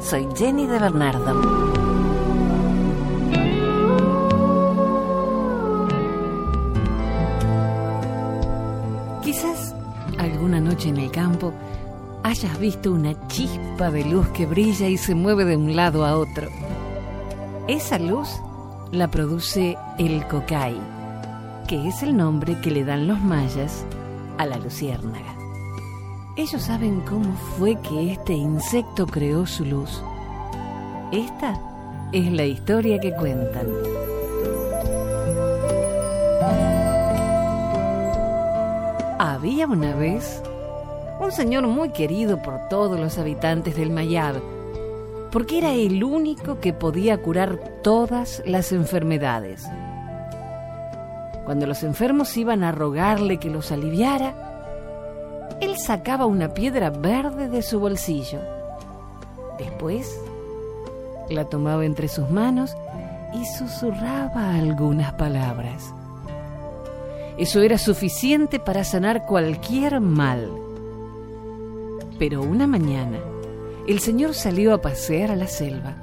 Soy Jenny de Bernardo. Quizás alguna noche en el campo hayas visto una chispa de luz que brilla y se mueve de un lado a otro. Esa luz la produce el cocay, que es el nombre que le dan los mayas a la luciérnaga. Ellos saben cómo fue que este insecto creó su luz. Esta es la historia que cuentan. Había una vez un señor muy querido por todos los habitantes del Mayab, porque era el único que podía curar todas las enfermedades. Cuando los enfermos iban a rogarle que los aliviara, sacaba una piedra verde de su bolsillo. Después la tomaba entre sus manos y susurraba algunas palabras. Eso era suficiente para sanar cualquier mal. Pero una mañana, el señor salió a pasear a la selva.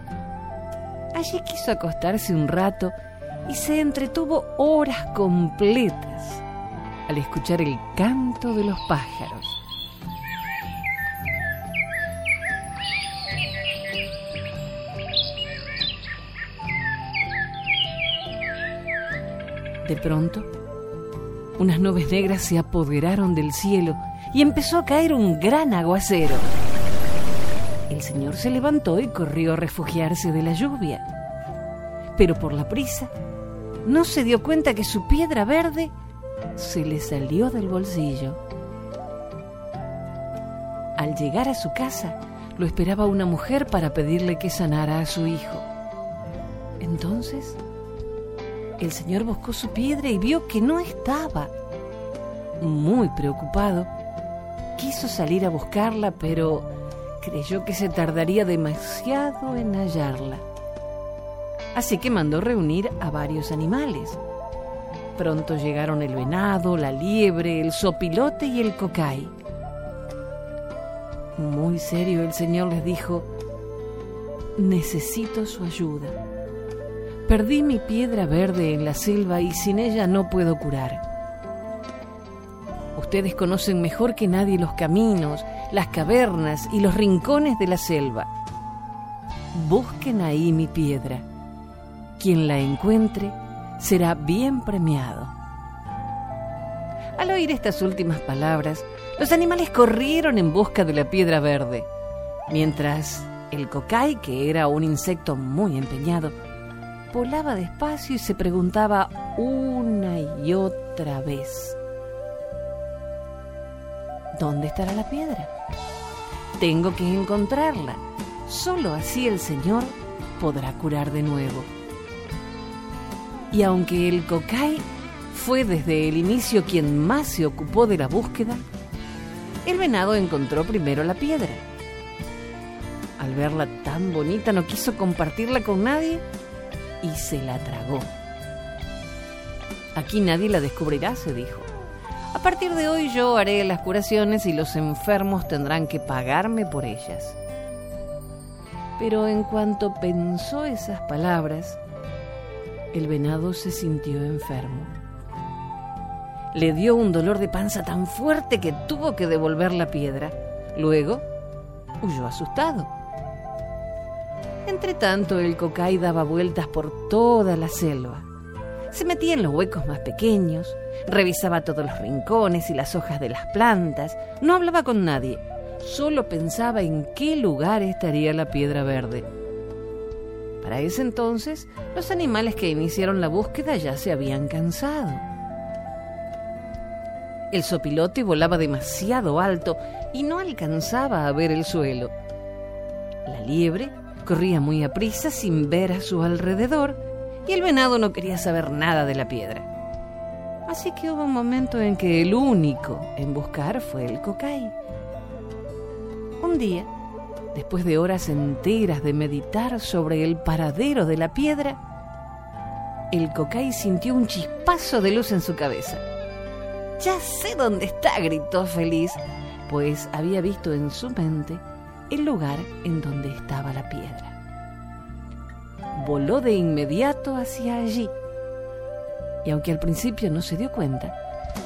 Allí quiso acostarse un rato y se entretuvo horas completas al escuchar el canto de los pájaros. De pronto, unas nubes negras se apoderaron del cielo y empezó a caer un gran aguacero. El señor se levantó y corrió a refugiarse de la lluvia. Pero por la prisa, no se dio cuenta que su piedra verde se le salió del bolsillo. Al llegar a su casa, lo esperaba una mujer para pedirle que sanara a su hijo. Entonces, el señor buscó su piedra y vio que no estaba. Muy preocupado, quiso salir a buscarla, pero creyó que se tardaría demasiado en hallarla. Así que mandó reunir a varios animales. Pronto llegaron el venado, la liebre, el sopilote y el cocay. Muy serio el señor les dijo, necesito su ayuda. Perdí mi piedra verde en la selva y sin ella no puedo curar. Ustedes conocen mejor que nadie los caminos, las cavernas y los rincones de la selva. Busquen ahí mi piedra. Quien la encuentre será bien premiado. Al oír estas últimas palabras, los animales corrieron en busca de la piedra verde, mientras el cocay, que era un insecto muy empeñado, volaba despacio y se preguntaba una y otra vez, ¿dónde estará la piedra? Tengo que encontrarla. Solo así el Señor podrá curar de nuevo. Y aunque el cocay fue desde el inicio quien más se ocupó de la búsqueda, el venado encontró primero la piedra. Al verla tan bonita no quiso compartirla con nadie y se la tragó. Aquí nadie la descubrirá, se dijo. A partir de hoy yo haré las curaciones y los enfermos tendrán que pagarme por ellas. Pero en cuanto pensó esas palabras, el venado se sintió enfermo. Le dio un dolor de panza tan fuerte que tuvo que devolver la piedra. Luego huyó asustado. Entre tanto, el cocay daba vueltas por toda la selva. Se metía en los huecos más pequeños, revisaba todos los rincones y las hojas de las plantas, no hablaba con nadie, solo pensaba en qué lugar estaría la piedra verde. Para ese entonces, los animales que iniciaron la búsqueda ya se habían cansado. El sopilote volaba demasiado alto y no alcanzaba a ver el suelo. La liebre corría muy aprisa sin ver a su alrededor y el venado no quería saber nada de la piedra. Así que hubo un momento en que el único en buscar fue el cocay. Un día, después de horas enteras de meditar sobre el paradero de la piedra, el cocay sintió un chispazo de luz en su cabeza. Ya sé dónde está, gritó feliz, pues había visto en su mente el lugar en donde estaba la piedra. Voló de inmediato hacia allí, y aunque al principio no se dio cuenta,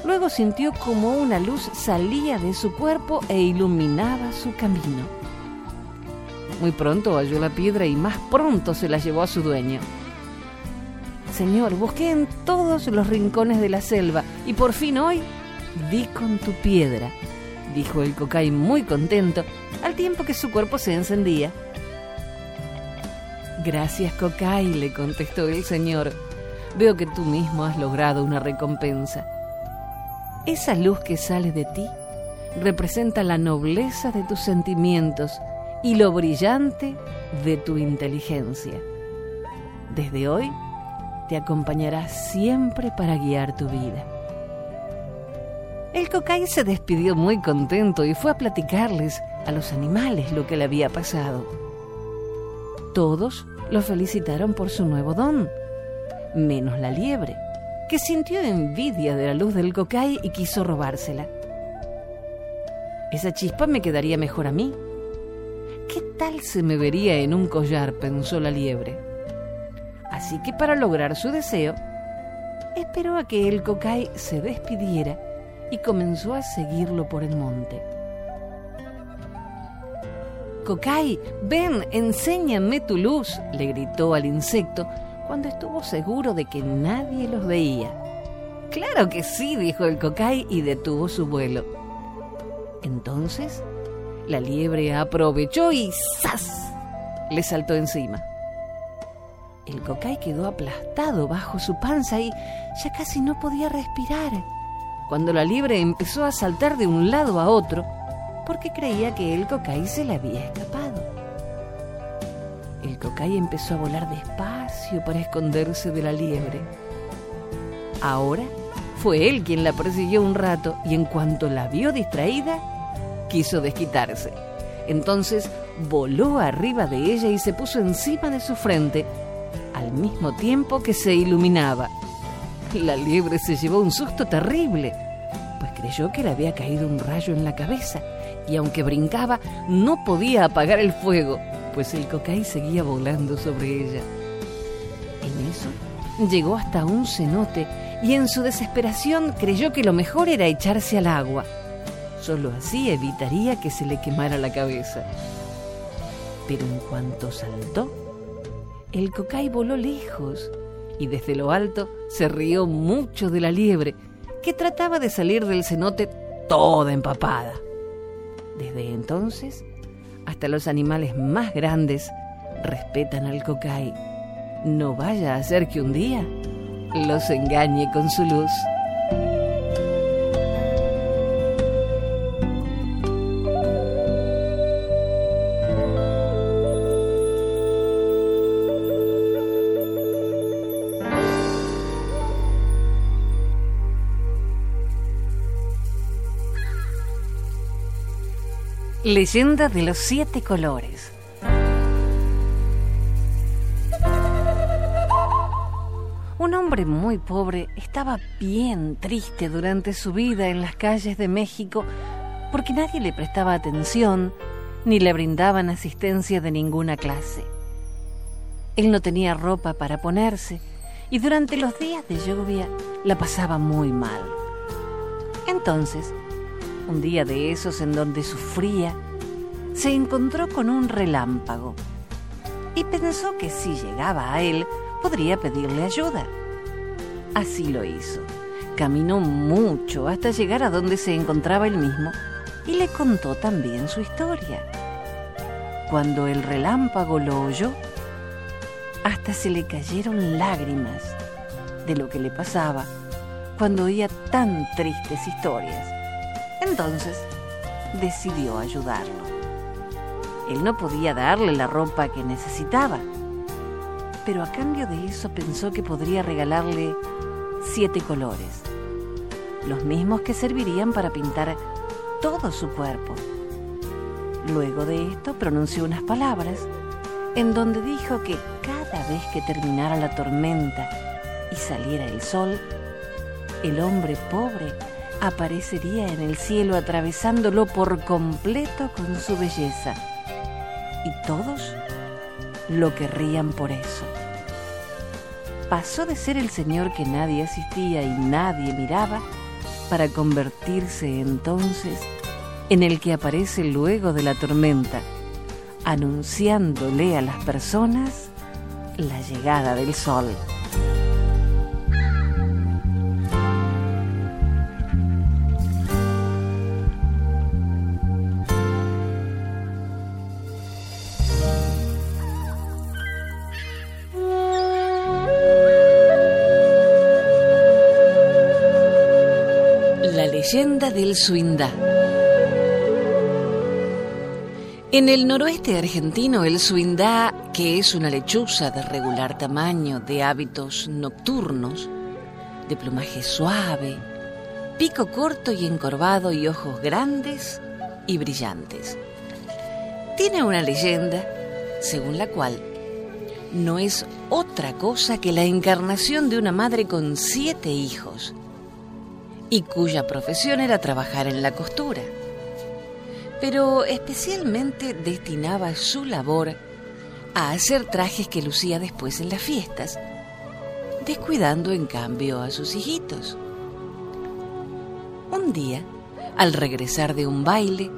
luego sintió como una luz salía de su cuerpo e iluminaba su camino. Muy pronto halló la piedra y más pronto se la llevó a su dueño. Señor, busqué en todos los rincones de la selva y por fin hoy di con tu piedra, dijo el cocay muy contento, al tiempo que su cuerpo se encendía. Gracias, cocay, le contestó el señor. Veo que tú mismo has logrado una recompensa. Esa luz que sale de ti representa la nobleza de tus sentimientos y lo brillante de tu inteligencia. Desde hoy te acompañará siempre para guiar tu vida. El cocay se despidió muy contento y fue a platicarles a los animales lo que le había pasado. Todos lo felicitaron por su nuevo don, menos la liebre, que sintió envidia de la luz del cocay y quiso robársela. Esa chispa me quedaría mejor a mí. ¿Qué tal se me vería en un collar? pensó la liebre. Así que para lograr su deseo, esperó a que el cocay se despidiera y comenzó a seguirlo por el monte. Cocay, ven, enséñame tu luz, le gritó al insecto cuando estuvo seguro de que nadie los veía. Claro que sí, dijo el cocay y detuvo su vuelo. Entonces, la liebre aprovechó y ¡zas! le saltó encima. El cocay quedó aplastado bajo su panza y ya casi no podía respirar cuando la liebre empezó a saltar de un lado a otro porque creía que el cocay se le había escapado. El cocay empezó a volar despacio para esconderse de la liebre. Ahora fue él quien la persiguió un rato y en cuanto la vio distraída, quiso desquitarse. Entonces voló arriba de ella y se puso encima de su frente, al mismo tiempo que se iluminaba. La liebre se llevó un susto terrible, creyó que le había caído un rayo en la cabeza y aunque brincaba no podía apagar el fuego, pues el cocay seguía volando sobre ella. En eso llegó hasta un cenote y en su desesperación creyó que lo mejor era echarse al agua. Solo así evitaría que se le quemara la cabeza. Pero en cuanto saltó, el cocay voló lejos y desde lo alto se rió mucho de la liebre, que trataba de salir del cenote toda empapada. Desde entonces, hasta los animales más grandes respetan al cocay. No vaya a ser que un día los engañe con su luz. Leyenda de los siete colores. Un hombre muy pobre estaba bien triste durante su vida en las calles de México porque nadie le prestaba atención ni le brindaban asistencia de ninguna clase. Él no tenía ropa para ponerse y durante los días de lluvia la pasaba muy mal. Entonces, un día de esos en donde sufría, se encontró con un relámpago y pensó que si llegaba a él podría pedirle ayuda. Así lo hizo. Caminó mucho hasta llegar a donde se encontraba él mismo y le contó también su historia. Cuando el relámpago lo oyó, hasta se le cayeron lágrimas de lo que le pasaba cuando oía tan tristes historias. Entonces decidió ayudarlo. Él no podía darle la ropa que necesitaba, pero a cambio de eso pensó que podría regalarle siete colores, los mismos que servirían para pintar todo su cuerpo. Luego de esto pronunció unas palabras en donde dijo que cada vez que terminara la tormenta y saliera el sol, el hombre pobre aparecería en el cielo atravesándolo por completo con su belleza. Y todos lo querrían por eso. Pasó de ser el señor que nadie asistía y nadie miraba para convertirse entonces en el que aparece luego de la tormenta, anunciándole a las personas la llegada del sol. Leyenda del Suindá. En el noroeste argentino, el suindá, que es una lechuza de regular tamaño, de hábitos nocturnos, de plumaje suave, pico corto y encorvado y ojos grandes y brillantes. Tiene una leyenda según la cual no es otra cosa que la encarnación de una madre con siete hijos y cuya profesión era trabajar en la costura pero especialmente destinaba su labor a hacer trajes que lucía después en las fiestas, descuidando en cambio a sus hijitos. Un día, al regresar de un baile,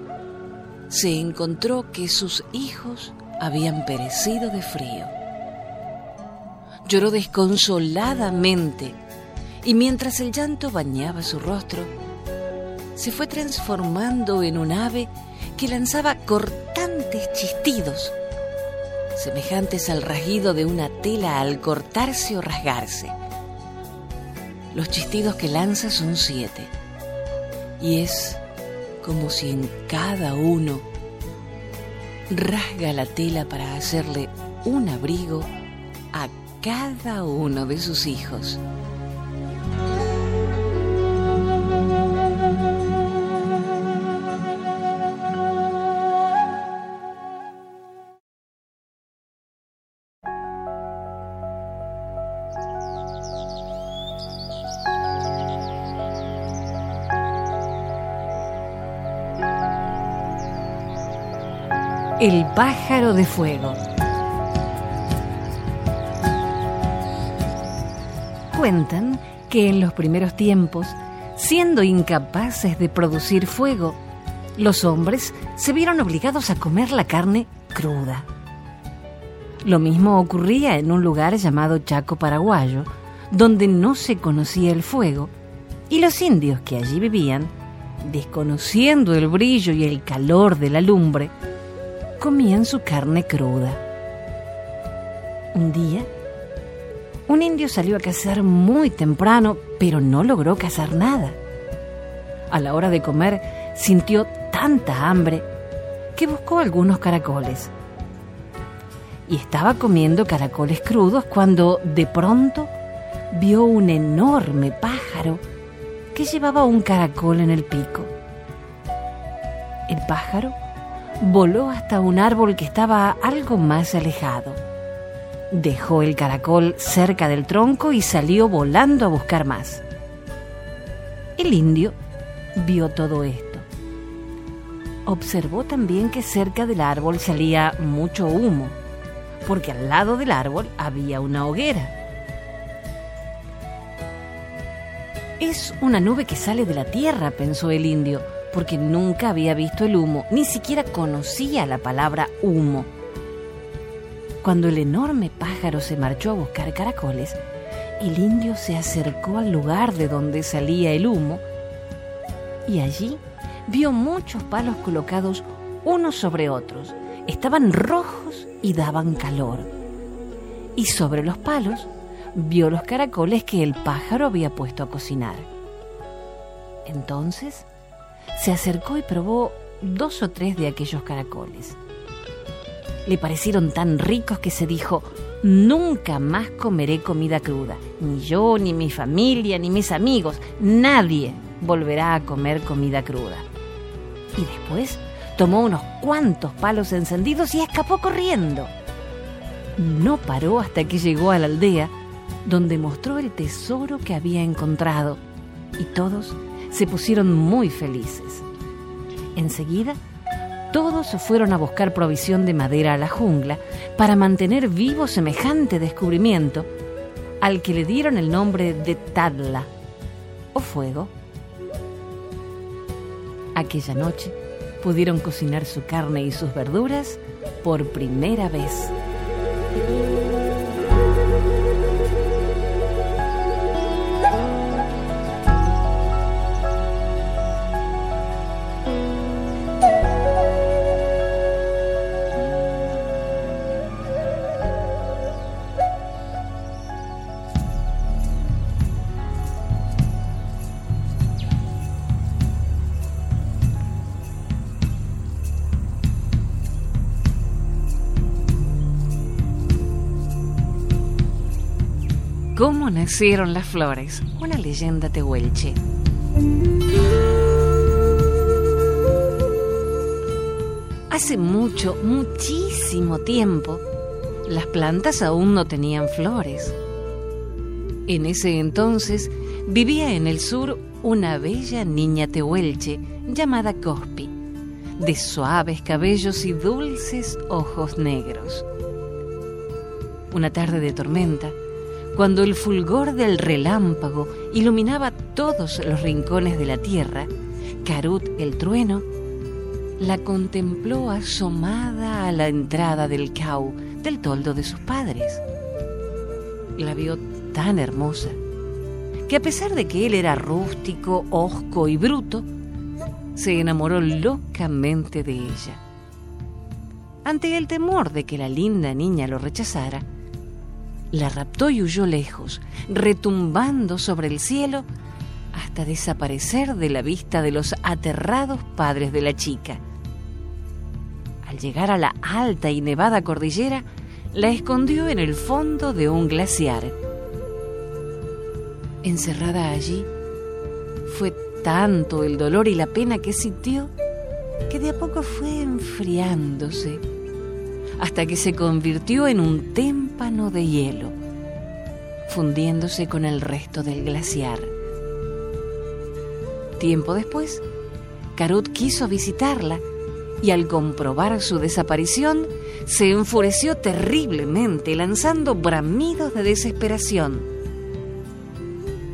se encontró que sus hijos habían perecido de frío. Lloró desconsoladamente y mientras el llanto bañaba su rostro, se fue transformando en un ave que lanzaba cortantes chistidos, semejantes al rasguido de una tela al cortarse o rasgarse. Los chistidos que lanza son siete, y es como si en cada uno rasga la tela para hacerle un abrigo a cada uno de sus hijos. El pájaro de fuego. Cuentan que en los primeros tiempos, siendo incapaces de producir fuego, los hombres se vieron obligados a comer la carne cruda. Lo mismo ocurría en un lugar llamado Chaco Paraguayo, donde no se conocía el fuego, y los indios que allí vivían, desconociendo el brillo y el calor de la lumbre, comían su carne cruda. Un día, un indio salió a cazar muy temprano, pero no logró cazar nada. A la hora de comer, sintió tanta hambre que buscó algunos caracoles. Y estaba comiendo caracoles crudos cuando de pronto vio un enorme pájaro que llevaba un caracol en el pico. El pájaro voló hasta un árbol que estaba algo más alejado. Dejó el caracol cerca del tronco y salió volando a buscar más. El indio vio todo esto. Observó también que cerca del árbol salía mucho humo, porque al lado del árbol había una hoguera. Es una nube que sale de la tierra, pensó el indio, porque nunca había visto el humo, ni siquiera conocía la palabra humo. Cuando el enorme pájaro se marchó a buscar caracoles, el indio se acercó al lugar de donde salía el humo y allí vio muchos palos colocados unos sobre otros. Estaban rojos y daban calor. Y sobre los palos vio los caracoles que el pájaro había puesto a cocinar. Entonces se acercó y probó dos o tres de aquellos caracoles. Le parecieron tan ricos que se dijo, nunca más comeré comida cruda, ni yo, ni mi familia, ni mis amigos, nadie volverá a comer comida cruda. Y después tomó unos cuantos palos encendidos y escapó corriendo. No paró hasta que llegó a la aldea, donde mostró el tesoro que había encontrado, y todos se pusieron muy felices. Enseguida, todos fueron a buscar provisión de madera a la jungla para mantener vivo semejante descubrimiento, al que le dieron el nombre de Tadla, o fuego. Aquella noche pudieron cocinar su carne y sus verduras por primera vez. Nacieron las flores? Una leyenda tehuelche. Hace mucho, muchísimo tiempo, las plantas aún no tenían flores. En ese entonces vivía en el sur una bella niña tehuelche llamada Cospi, de suaves cabellos y dulces ojos negros. Una tarde de tormenta, cuando el fulgor del relámpago iluminaba todos los rincones de la tierra, Carut el trueno la contempló asomada a la entrada del cau del toldo de sus padres. La vio tan hermosa que a pesar de que él era rústico, hosco y bruto, se enamoró locamente de ella. Ante el temor de que la linda niña lo rechazara, la raptó y huyó lejos, retumbando sobre el cielo hasta desaparecer de la vista de los aterrados padres de la chica. Al llegar a la alta y nevada cordillera, la escondió en el fondo de un glaciar. Encerrada allí, fue tanto el dolor y la pena que sintió que de a poco fue enfriándose hasta que se convirtió en un de hielo, fundiéndose con el resto del glaciar. Tiempo después, Carut quiso visitarla y al comprobar su desaparición, se enfureció terriblemente, lanzando bramidos de desesperación.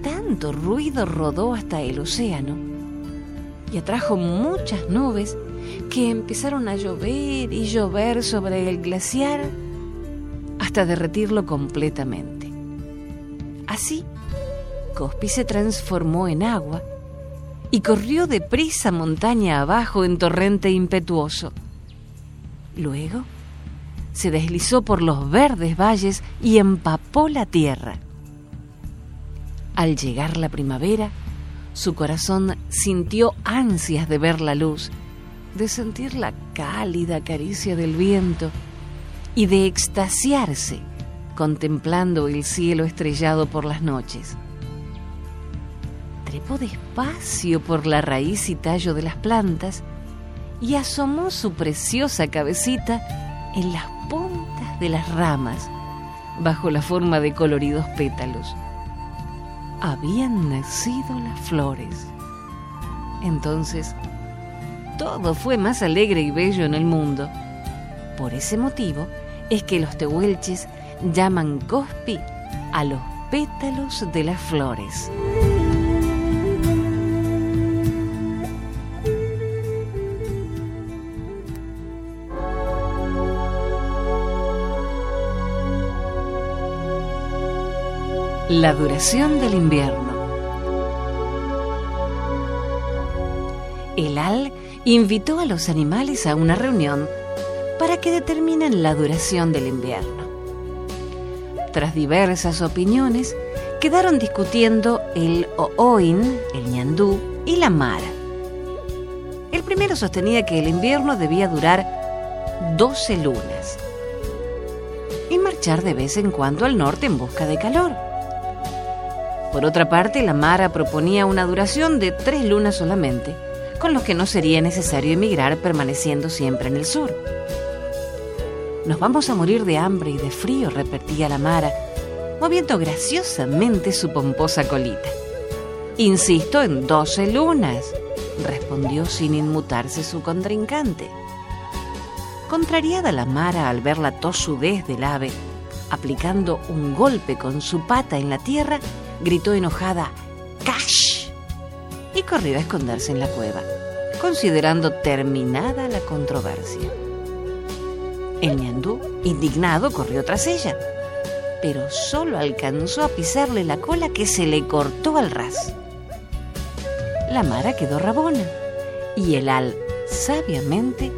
Tanto ruido rodó hasta el océano y atrajo muchas nubes que empezaron a llover y llover sobre el glaciar hasta derretirlo completamente. Así, Cospi se transformó en agua y corrió deprisa montaña abajo en torrente impetuoso. Luego, se deslizó por los verdes valles y empapó la tierra. Al llegar la primavera, su corazón sintió ansias de ver la luz de sentir la cálida caricia del viento y de extasiarse contemplando el cielo estrellado por las noches. Trepó despacio por la raíz y tallo de las plantas y asomó su preciosa cabecita en las puntas de las ramas, bajo la forma de coloridos pétalos. Habían nacido las flores. Entonces, todo fue más alegre y bello en el mundo. Por ese motivo es que los tehuelches llaman cospi a los pétalos de las flores. La duración del invierno. El Al invitó a los animales a una reunión para que determinen la duración del invierno. Tras diversas opiniones, quedaron discutiendo el Ooin, el ñandú y la Mara. El primero sostenía que el invierno debía durar 12 lunas y marchar de vez en cuando al norte en busca de calor. Por otra parte, la Mara proponía una duración de tres lunas solamente, con los que no sería necesario emigrar permaneciendo siempre en el sur. Nos vamos a morir de hambre y de frío, repetía la Mara, moviendo graciosamente su pomposa colita. Insisto en doce lunas, respondió sin inmutarse su contrincante. Contrariada la Mara al ver la tosudez del ave, aplicando un golpe con su pata en la tierra, gritó enojada ¡Cash! y corrió a esconderse en la cueva, considerando terminada la controversia. El ñandú, indignado, corrió tras ella, pero solo alcanzó a pisarle la cola que se le cortó al ras. La Mara quedó rabona y el Al, sabiamente,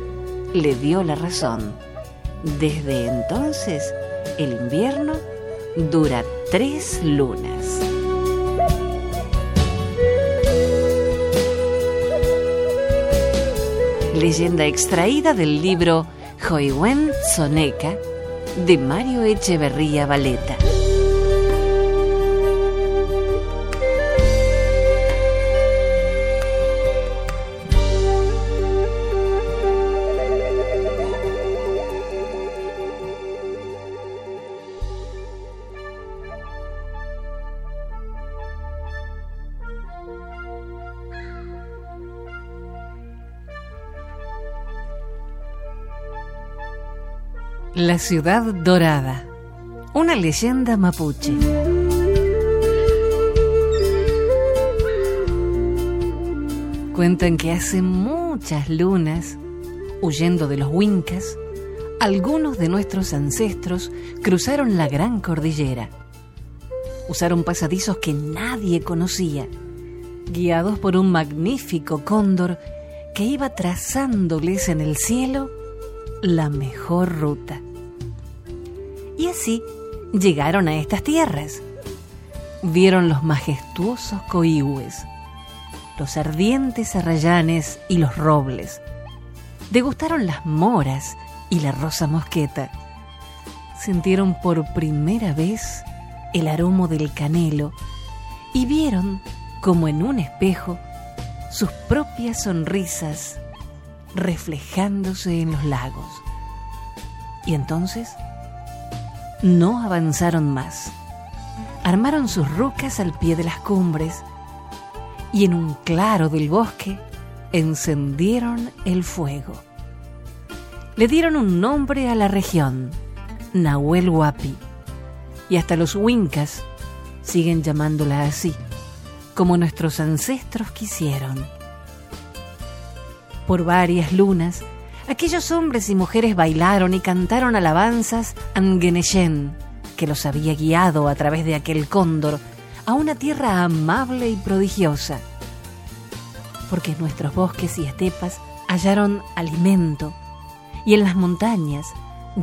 le dio la razón. Desde entonces, el invierno dura tres lunas. Leyenda extraída del libro Joiwen Soneca de Mario Echeverría Valeta. La ciudad dorada. Una leyenda mapuche. Cuentan que hace muchas lunas, huyendo de los huincas, algunos de nuestros ancestros cruzaron la gran cordillera. Usaron pasadizos que nadie conocía, guiados por un magnífico cóndor que iba trazándoles en el cielo la mejor ruta. Y así llegaron a estas tierras. Vieron los majestuosos coihues, los ardientes arrayanes y los robles. Degustaron las moras y la rosa mosqueta. Sintieron por primera vez el aroma del canelo y vieron, como en un espejo, sus propias sonrisas reflejándose en los lagos. Y entonces no avanzaron más. Armaron sus rucas al pie de las cumbres y en un claro del bosque encendieron el fuego. Le dieron un nombre a la región, Nahuel Huapi, y hasta los Huincas siguen llamándola así, como nuestros ancestros quisieron por varias lunas, aquellos hombres y mujeres bailaron y cantaron alabanzas a Ngeneyen, que los había guiado a través de aquel cóndor a una tierra amable y prodigiosa. Porque en nuestros bosques y estepas hallaron alimento y en las montañas,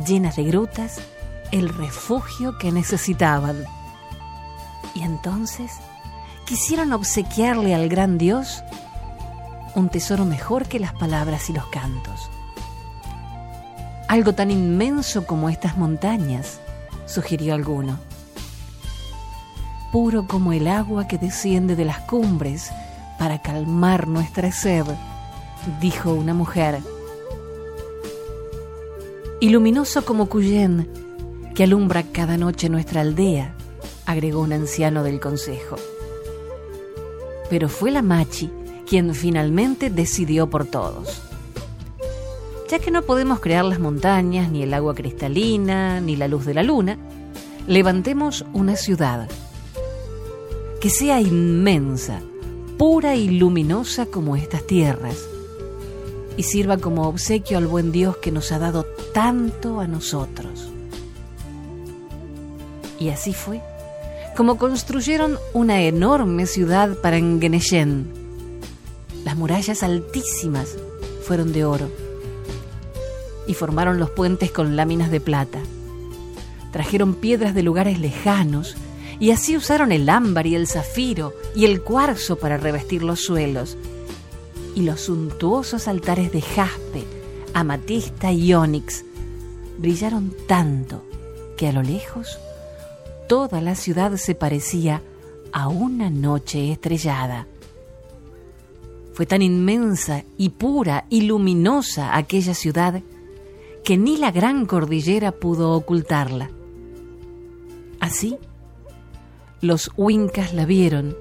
llenas de grutas, el refugio que necesitaban. Y entonces quisieron obsequiarle al gran Dios un tesoro mejor que las palabras y los cantos. Algo tan inmenso como estas montañas, sugirió alguno. Puro como el agua que desciende de las cumbres para calmar nuestra sed, dijo una mujer. Y luminoso como Cuyén, que alumbra cada noche nuestra aldea, agregó un anciano del consejo. Pero fue la Machi quien finalmente decidió por todos. Ya que no podemos crear las montañas, ni el agua cristalina, ni la luz de la luna, levantemos una ciudad que sea inmensa, pura y luminosa como estas tierras, y sirva como obsequio al buen Dios que nos ha dado tanto a nosotros. Y así fue, como construyeron una enorme ciudad para Engeneshen. Las murallas altísimas fueron de oro y formaron los puentes con láminas de plata. Trajeron piedras de lugares lejanos y así usaron el ámbar y el zafiro y el cuarzo para revestir los suelos, y los suntuosos altares de jaspe, amatista y ónix brillaron tanto que a lo lejos toda la ciudad se parecía a una noche estrellada. Fue tan inmensa y pura y luminosa aquella ciudad que ni la gran cordillera pudo ocultarla. Así, los huincas la vieron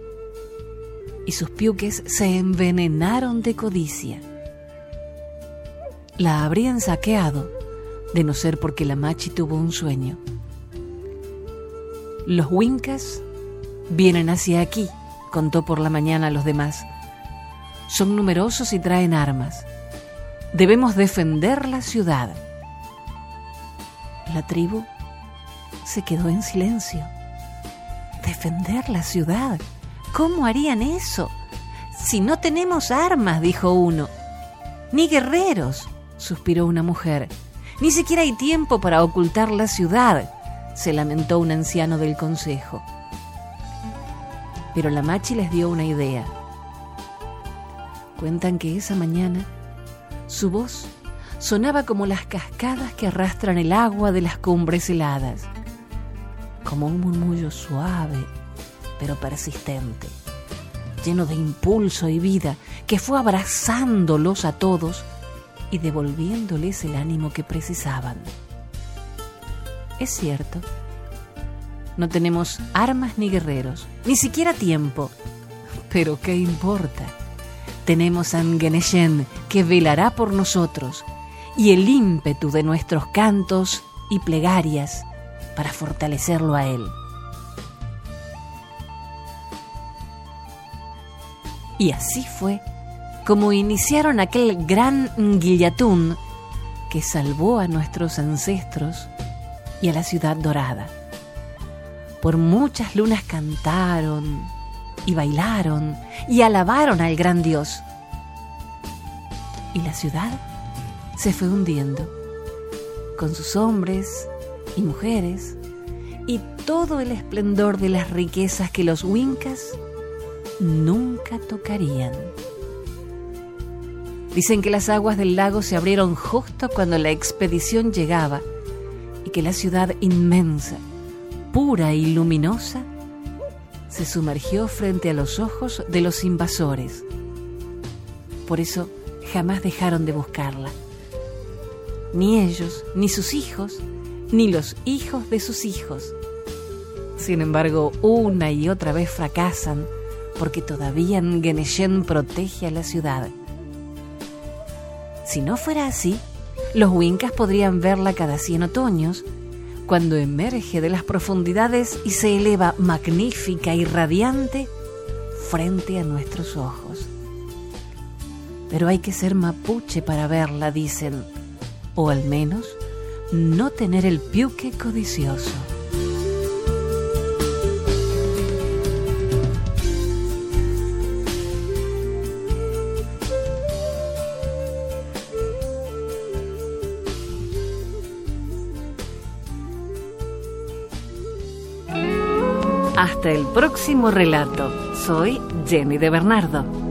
y sus piuques se envenenaron de codicia. La habrían saqueado de no ser porque la machi tuvo un sueño. Los huincas vienen hacia aquí, contó por la mañana a los demás. Son numerosos y traen armas. Debemos defender la ciudad. La tribu se quedó en silencio defender la ciudad. ¿Cómo harían eso? Si no tenemos armas, dijo uno. Ni guerreros, suspiró una mujer. Ni siquiera hay tiempo para ocultar la ciudad, se lamentó un anciano del consejo. Pero la machi les dio una idea. Cuentan que esa mañana su voz sonaba como las cascadas que arrastran el agua de las cumbres heladas como un murmullo suave pero persistente, lleno de impulso y vida, que fue abrazándolos a todos y devolviéndoles el ánimo que precisaban. Es cierto, no tenemos armas ni guerreros, ni siquiera tiempo, pero ¿qué importa? Tenemos a Ngeneshen que velará por nosotros y el ímpetu de nuestros cantos y plegarias para fortalecerlo a él. Y así fue como iniciaron aquel gran Guillatún que salvó a nuestros ancestros y a la ciudad dorada. Por muchas lunas cantaron y bailaron y alabaron al gran Dios. Y la ciudad se fue hundiendo, con sus hombres y mujeres, y todo el esplendor de las riquezas que los Wincas nunca tocarían. Dicen que las aguas del lago se abrieron justo cuando la expedición llegaba y que la ciudad inmensa, pura y luminosa, se sumergió frente a los ojos de los invasores. Por eso jamás dejaron de buscarla. Ni ellos, ni sus hijos, ni los hijos de sus hijos. Sin embargo, una y otra vez fracasan porque todavía Ngeneshen protege a la ciudad. Si no fuera así, los Wincas podrían verla cada cien otoños, cuando emerge de las profundidades y se eleva magnífica y radiante frente a nuestros ojos. Pero hay que ser mapuche para verla, dicen, o al menos no tener el piuque codicioso. Hasta el próximo relato. Soy Jenny de Bernardo.